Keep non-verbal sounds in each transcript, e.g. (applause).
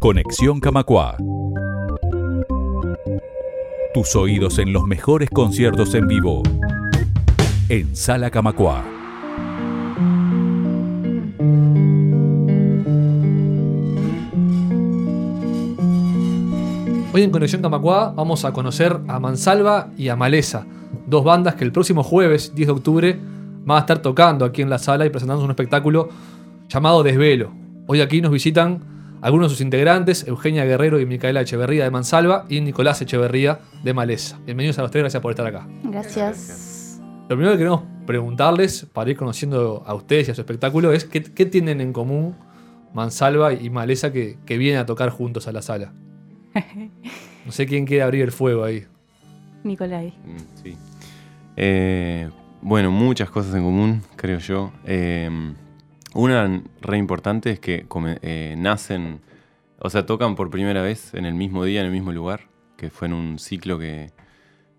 Conexión Camacua. Tus oídos en los mejores conciertos en vivo. En Sala Camacua. Hoy en Conexión Camacua vamos a conocer a Mansalva y a Maleza, dos bandas que el próximo jueves, 10 de octubre, van a estar tocando aquí en la sala y presentando un espectáculo llamado Desvelo. Hoy aquí nos visitan algunos de sus integrantes, Eugenia Guerrero y Micaela Echeverría de Mansalva y Nicolás Echeverría de Maleza. Bienvenidos a los tres, gracias por estar acá. Gracias. Lo primero que queremos preguntarles, para ir conociendo a ustedes y a su espectáculo, es qué, qué tienen en común Mansalva y Maleza que, que vienen a tocar juntos a la sala. (laughs) No sé quién quiere abrir el fuego ahí. Nicolai. Mm, Sí. Eh, bueno, muchas cosas en común, creo yo. Eh, una re importante es que eh, nacen, o sea, tocan por primera vez en el mismo día, en el mismo lugar, que fue en un ciclo que,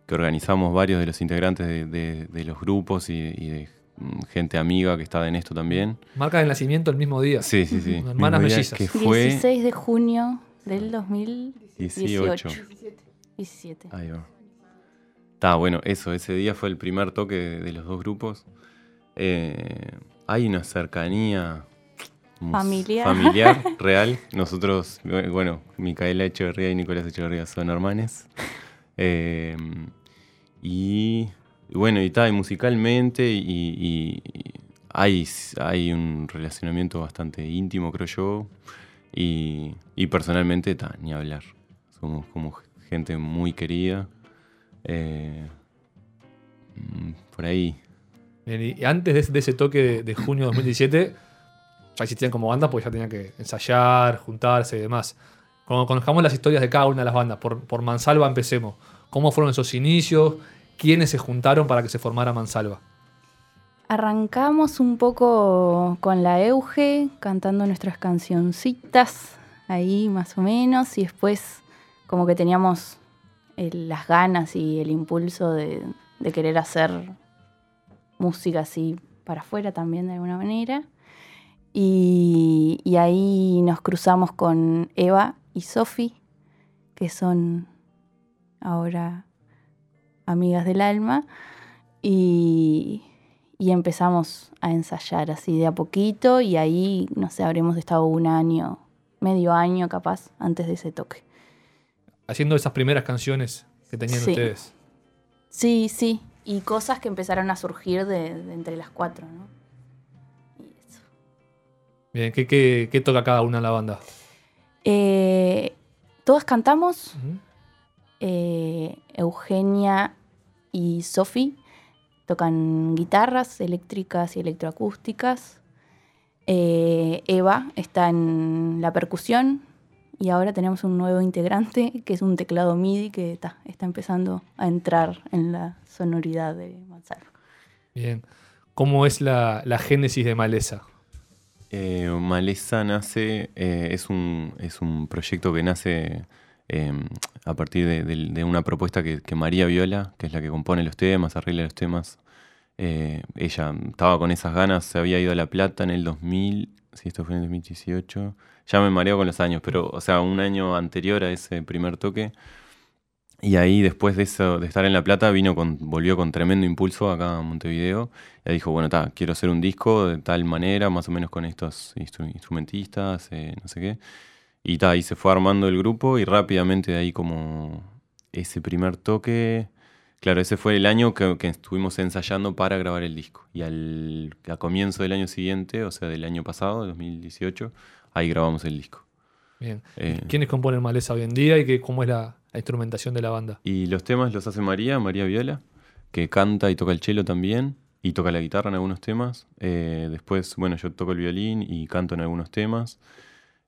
que organizamos varios de los integrantes de, de- de los grupos y, y de mm, gente amiga que estaba en esto también. Marca el nacimiento el mismo día. Sí, sí, sí. (laughs) Hermanas mellizas. Que fue 16 de junio del 2018. 18. 17. Ahí va. Está bueno, eso, ese día fue el primer toque de, de los dos grupos. Eh, hay una cercanía Familiar. familiar, (laughs) real. Nosotros, bueno, Micaela Echeverría y Nicolás Echeverría son hermanes. Eh, y, bueno, y y musicalmente, y, y- y hay, hay un relacionamiento bastante íntimo, creo yo. Y, y personalmente, está, ni hablar. Somos como gente muy querida. Eh, mm, por ahí. Y antes de, ese toque de, junio de 2017, ya existían como bandas porque ya tenían que ensayar, juntarse y demás. Cuando conozcamos las historias de cada una de las bandas, por, por Mansalva empecemos. ¿Cómo fueron esos inicios? ¿Quiénes se juntaron para que se formara Mansalva? Arrancamos un poco con la Euge, cantando nuestras cancioncitas, ahí más o menos, y después como que teníamos las ganas y el impulso de querer hacer música así para afuera también de alguna manera. Y, y ahí nos cruzamos con Eva y Sofi, que son ahora amigas del alma, y, y empezamos a ensayar así de a poquito y ahí, no sé, habremos estado un año, medio año capaz, antes de ese toque. Haciendo esas primeras canciones que tenían Sí. ustedes. Sí, sí, y cosas que empezaron a surgir de, de entre las cuatro, ¿no? Y eso. Bien, ¿qué, qué, qué toca cada una de la banda? Eh, Todas cantamos, eh, Eugenia y Sofi tocan guitarras eléctricas y electroacústicas. Eh, Eva está en la percusión y ahora tenemos un nuevo integrante que es un teclado MIDI que ta, está empezando a entrar en la sonoridad de Manzano. Bien. ¿Cómo es la, la génesis de Maleza? Eh, Maleza nace, eh, es, un, es un proyecto que nace eh, a partir de, de- de una propuesta que, que María Viola, que es la que compone los temas, arregla los temas, eh, ella estaba con esas ganas, se había ido a La Plata en el 2000, si esto fue en el 2018, ya me mareo con los años, pero o sea, un año anterior a ese primer toque. Y ahí después de eso, de estar en La Plata, vino con, volvió con tremendo impulso acá a Montevideo. Y dijo, bueno, ta, quiero hacer un disco de tal manera, más o menos con estos instru- instrumentistas, eh, no sé qué. Y ta, ahí se fue armando el grupo y rápidamente de ahí como ese primer toque, claro, ese fue el año que, que estuvimos ensayando para grabar el disco. Y al, a comienzo del año siguiente, o sea, del año pasado, 2018, ahí grabamos el disco. Bien. Eh, ¿Quiénes componen Maleza hoy en día y qué, cómo es la, la instrumentación de la banda? Y los temas los hace María, María Viola, que canta y toca el cello también, y toca la guitarra en algunos temas. Eh, después, bueno, yo toco el violín y canto en algunos temas.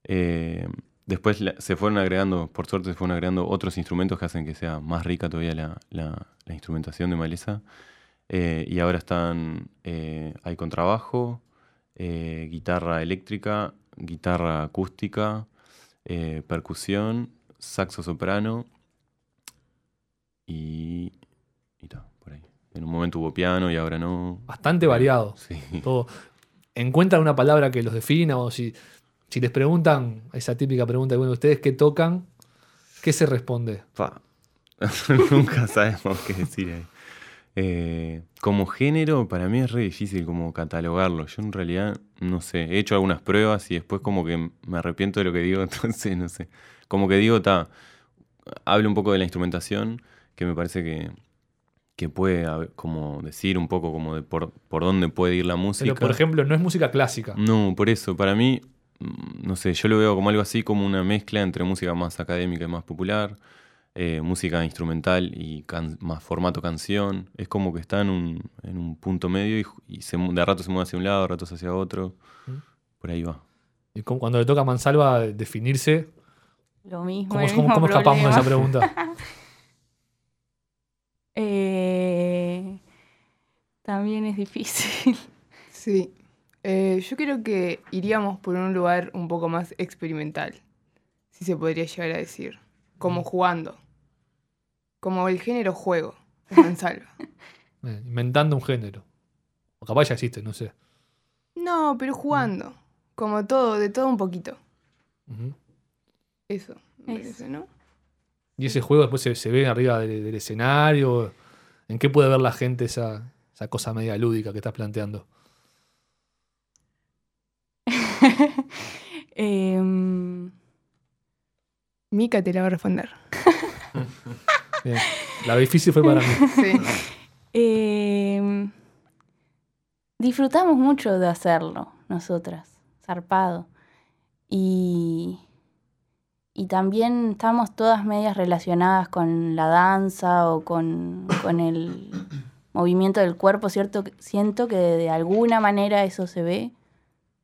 Eh, después la- se fueron agregando, por suerte se fueron agregando otros instrumentos que hacen que sea más rica todavía la, la- la instrumentación de Maleza. Eh, y ahora están, hay contrabajo, guitarra eléctrica, guitarra acústica, eh, percusión, saxo soprano y, y ta, por ahí. En un momento hubo piano y ahora no. Bastante variado. Sí. Todo. ¿Encuentran una palabra que los defina o si, Si les preguntan, esa típica pregunta de bueno, ustedes qué tocan, ¿qué se responde? Pa. (laughs) Nunca sabemos qué decir ahí. Eh, como género, para mí es re difícil como catalogarlo. Yo en realidad, no sé, he hecho algunas pruebas y después como que me arrepiento de lo que digo, (laughs) entonces no sé. Como que digo, ta, hablo un poco de la instrumentación, que me parece que, que puede como decir un poco como de por, por dónde puede ir la música. Pero, por ejemplo, no es música clásica. No, por eso, para mí, mm, no sé, yo lo veo como algo así, como una mezcla entre música más académica y más popular, eh, música instrumental y can- más formato canción. Es como que está en un, en un punto medio y, y se de rato se mueve hacia un lado, de rato hacia otro. Mm. Por ahí va. Y como- cuando le toca a Mansalva definirse, Lo mismo. ¿cómo, mismo cómo escapamos de esa pregunta? (laughs) Eh, también es difícil. (laughs) Sí. Eh, yo creo que iríamos por un lugar un poco más experimental, si se podría llegar a decir. Como jugando. Como el género juego, (laughs) de Mansalva. Eh, inventando un género. O capaz ya existe, no sé. no, pero jugando. Como todo, de todo un poquito. Ujú. Eso, me Eso. parece, ¿no? Y ese juego después se, se ve arriba del, del escenario. ¿En qué puede ver la gente esa, esa cosa media lúdica que estás planteando? (laughs) Em, Mika te la va a responder. (laughs) Bien. La difícil fue para mí. (laughs) Sí. em, disfrutamos mucho de hacerlo, nosotras, zarpado. Y, y también estamos todas medias relacionadas con la danza o con, con el movimiento del cuerpo, ¿cierto? Siento que de alguna manera eso se ve.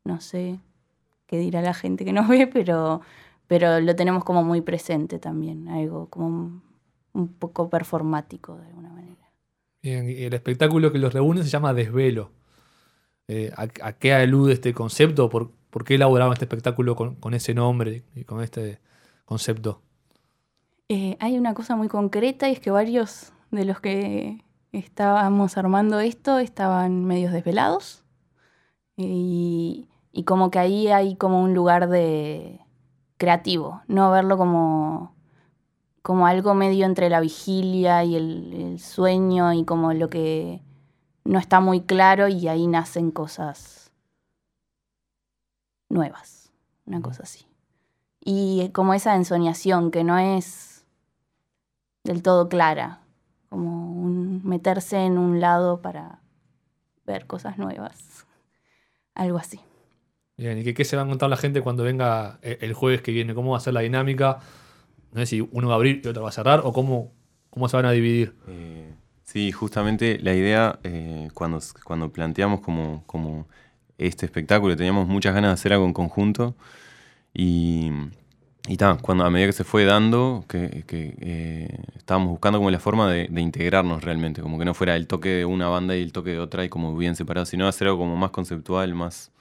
No sé qué dirá la gente que nos ve, pero, pero lo tenemos como muy presente también, algo como un, poco performático de alguna manera. Bien, y el espectáculo que los reúne se llama Desvelo. Eh, ¿a, a qué alude este concepto? ¿Por, por qué elaboraron este espectáculo con, con ese nombre y con este concepto? Eh, hay una cosa muy concreta y es que varios de los que estábamos armando esto estaban medios desvelados y, y como que ahí hay como un lugar de creativo, no verlo como, como algo medio entre la vigilia y el, el sueño y como lo que no está muy claro y ahí nacen cosas nuevas, una cosa así. Y como esa ensoñación que no es del todo clara, como un meterse en un lado para ver cosas nuevas, (laughs) algo así. Bien, ¿y qué, qué se va a encontrar la gente cuando venga eh, el jueves que viene? ¿Cómo va a ser la dinámica? No sé si uno va a abrir y otro va a cerrar o cómo, cómo se van a dividir. Eh, sí, justamente la idea, eh, cuando, cuando planteamos como, como este espectáculo, teníamos muchas ganas de hacer algo en conjunto. Y, y ta, cuando a medida que se fue dando, que, eh, estábamos buscando como la forma de, de integrarnos realmente, como que no fuera el toque de una banda y el toque de otra y como bien separado, sino hacer algo como más conceptual, más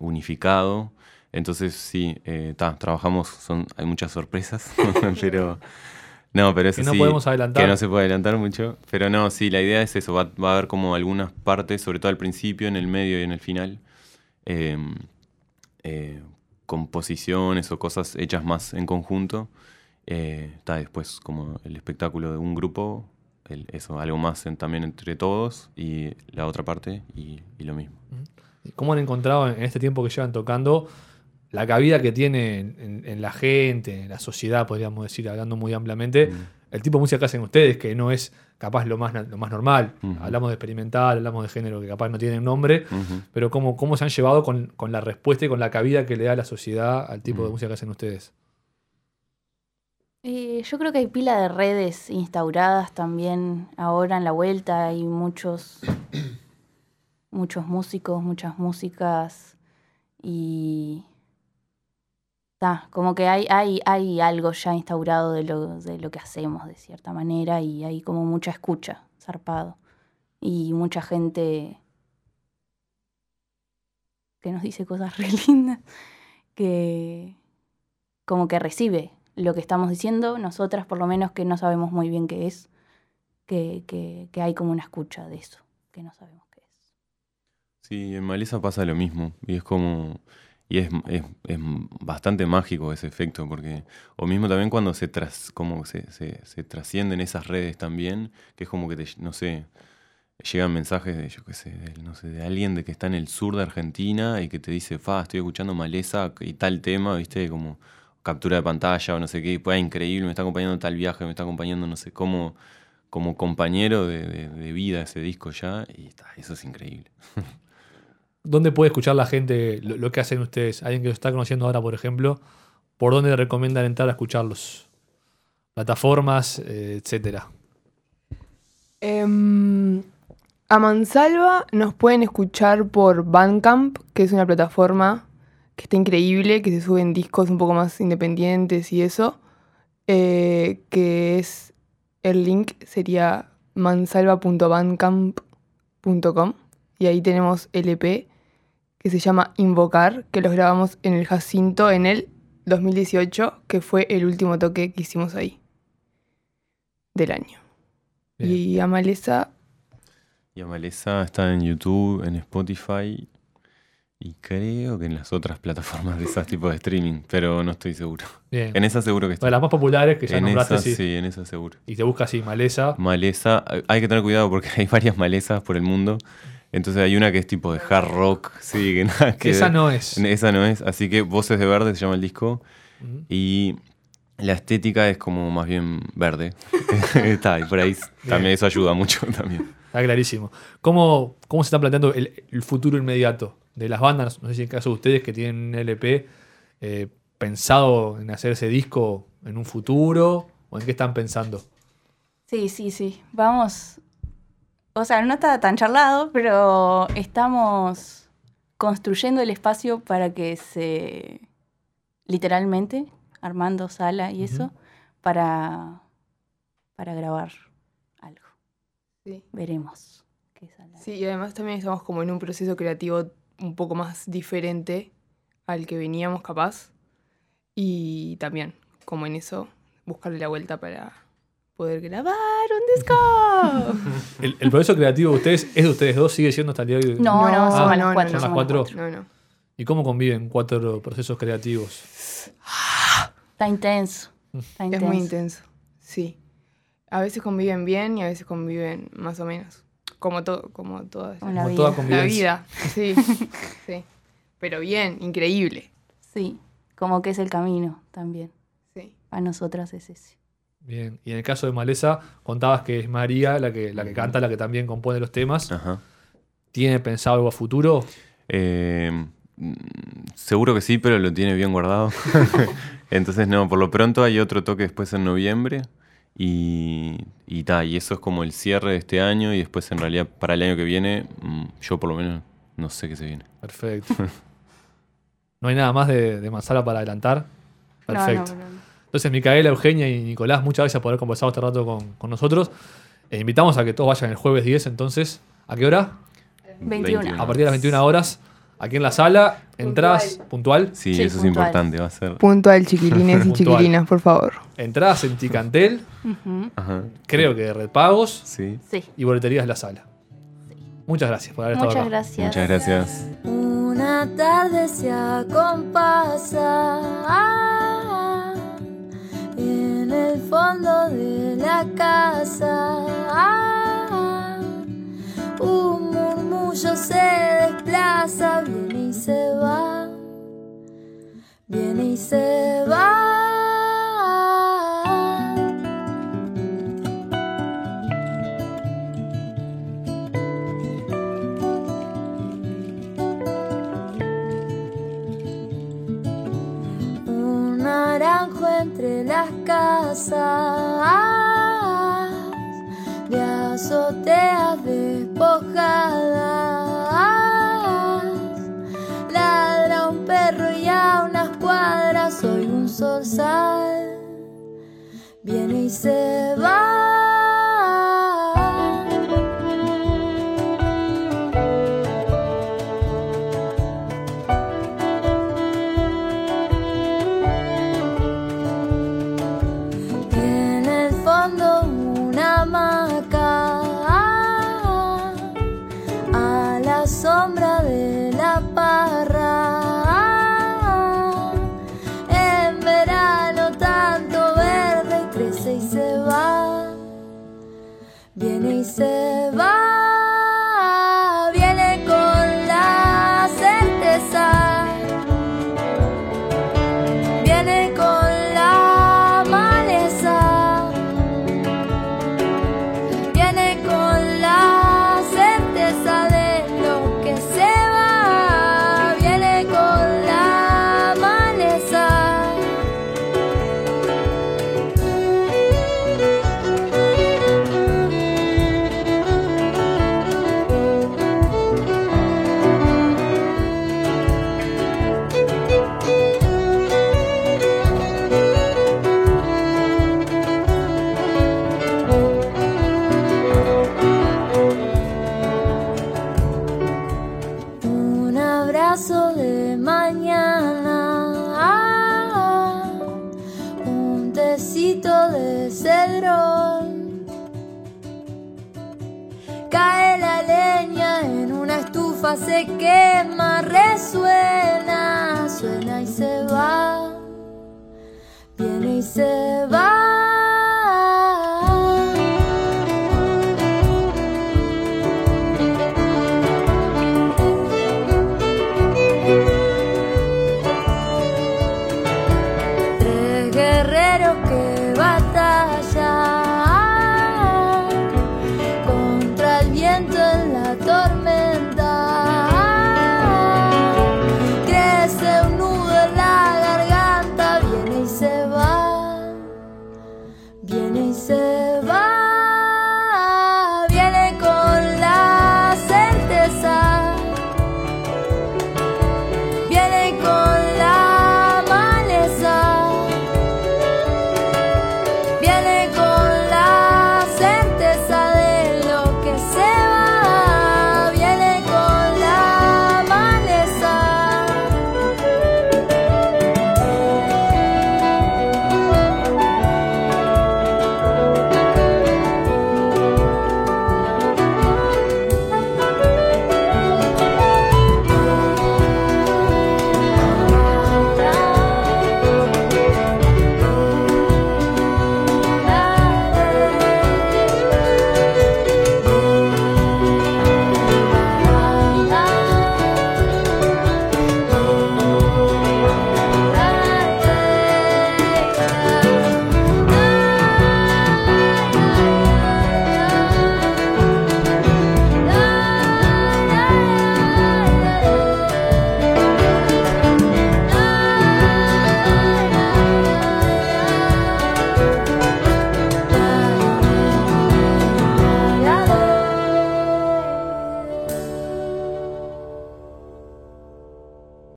unificado. Entonces sí, eh, ta, trabajamos, son, hay muchas sorpresas, (laughs) pero no, pero eso Que no sí, podemos adelantar. que no se puede adelantar mucho, pero no, sí, la idea es eso, va, va a haber como algunas partes, sobre todo al principio, en el medio y en el final, eh, eh, composiciones o cosas hechas más en conjunto. Eh, está después como el espectáculo de un grupo, el- eso, algo más en- también entre todos y la otra parte y, y lo mismo. ¿Y ¿Cómo han encontrado en este tiempo que llevan tocando la cabida que tiene en, la gente, en la sociedad, podríamos decir, hablando muy ampliamente, Mm. el tipo de música que hacen ustedes, que no es capaz lo más, lo más normal? Hablamos de experimental, hablamos de género que capaz no tienen nombre, pero ¿cómo, cómo se han llevado con, con la respuesta y con la cabida que le da la sociedad al tipo de Mm. música que hacen ustedes? Eh, yo creo que hay pila de redes instauradas también ahora en la vuelta. Hay muchos, muchos músicos, muchas músicas y como que hay, hay, hay algo ya instaurado de lo, de lo que hacemos de cierta manera y hay como mucha escucha, zarpado. Y mucha gente que nos dice cosas (laughs) re lindas, que como que recibe lo que estamos diciendo, nosotras por lo menos que no sabemos muy bien qué es, que, que, que hay como una escucha de eso, que no sabemos qué es. Sí, en Maleza pasa lo mismo. Y es como. Y es, es, es bastante mágico ese efecto, porque. O mismo también cuando se tras, como se, se, se trascienden esas redes también, que es como que te, no sé, llegan mensajes de, yo qué sé, de, no sé, de alguien de que está en el sur de Argentina y que te dice, fa, estoy escuchando Maleza y tal tema, viste, como captura de pantalla o no sé qué, y pues increíble, me está acompañando tal viaje, me está acompañando, no sé, como, como compañero de, de- de vida ese disco ya, y está, eso es increíble. (laughs) ¿Dónde puede escuchar la gente lo, que hacen ustedes? Alguien que lo está conociendo ahora, por ejemplo, ¿por dónde le recomiendan entrar a escucharlos? Plataformas, eh, etcétera. Em, a Mansalva nos pueden escuchar por Bandcamp, que es una plataforma que está increíble, que se suben discos un poco más independientes y eso. eh, que es el link sería mansalva.bandcamp.com y ahí tenemos el EP que se llama Invocar, que los grabamos en el Jacinto en el 2018, que fue el último toque que hicimos ahí del año. Bien. Y a Maleza Y Amaleza está en YouTube, en Spotify y creo que en las otras plataformas de esas tipos de streaming, pero no estoy seguro. Bien. En esa seguro que Bueno, está. las más populares que ya En nombraste, esa sí. sí, en esa seguro. Y te busca así, maleza. Maleza, hay que tener cuidado porque (laughs) hay varias malezas por el mundo. Entonces hay una que es tipo de hard rock, sí, que nada que Esa ver. no es. Esa no es, así que Voces de Verde se llama el disco. Y la estética es como más bien verde. (laughs) Está, y por ahí también eso ayuda mucho (laughs) también. Está clarísimo. ¿Cómo, cómo se está planteando el, el futuro inmediato de las bandas? No sé si en el caso de ustedes que tienen un LP, eh, pensado en hacer ese disco en un futuro o en qué están pensando. Sí, sí, sí. Vamos. O sea, no está tan charlado, pero estamos construyendo el espacio para que se. literalmente, armando sala y eso, para, para grabar algo. Sí. Veremos qué sale. Sí, y además también estamos como en un proceso creativo un poco más diferente al que veníamos capaz. Y también, como en eso, buscarle la vuelta para poder grabar un disco. (laughs) ¿El, el proceso creativo de ustedes es de ustedes dos? ¿Sigue siendo hasta el día de hoy? No, no, No, somos no, cuatro. no. Son las somos cuatro. no, no. ¿Y cómo conviven cuatro procesos creativos? Está intenso. Está Es intenso. muy intenso. Sí. A veces conviven bien y a veces conviven más o menos. Como todo, como toda Como la Como vida. toda la convivencia. vida. Sí, (laughs) sí. Pero bien, increíble. Sí, como que es el camino también. Sí. Para nosotras es ese. Bien. Y en el caso de Maleza, contabas que es María la que, la que canta, la que también compone los temas. Ajá. ¿Tiene pensado algo a futuro? Eh, mm, seguro que sí, pero lo tiene bien guardado. (laughs) Entonces, no, por lo pronto hay otro toque después en noviembre. Y, y, ta, y eso es como el cierre de este año. Y después, en realidad, para el año que viene, mm, yo por lo menos no sé qué se viene. Perfecto. (laughs) ¿No hay nada más de, de Manzala para adelantar? Perfecto. no, no, no. Entonces, Micaela, Eugenia y Nicolás, muchas gracias por haber conversado este rato con, con nosotros. Eh, invitamos a que todos vayan el jueves 10, entonces. ¿A qué hora? 21. A partir de las 21 horas, aquí en la sala. Entradas puntual. Sí, Sí, eso es puntual. importante. Va a ser. Puntual, chiquilines y (laughs) Puntual. chiquilinas, por favor. Entradas en Ticantel, Ujú, Ajá. creo que de Redpagos Sí. Sí. y boleterías La Sala. Muchas gracias por haber estado Muchas acá. gracias. Muchas gracias. Una tarde se acompasa ah, en el fondo de la casa. un murmullo se desplaza, viene y se va, viene y se va. Naranjo entre las casas de azoteas despojadas. Ladra un perro y a unas cuadras soy un zorzal. Viene y se va. de mañana. Un tecito de cedrón. Cae la leña en una estufa, se quema, resuena, suena y se va. Viene y se va. claro que batalla.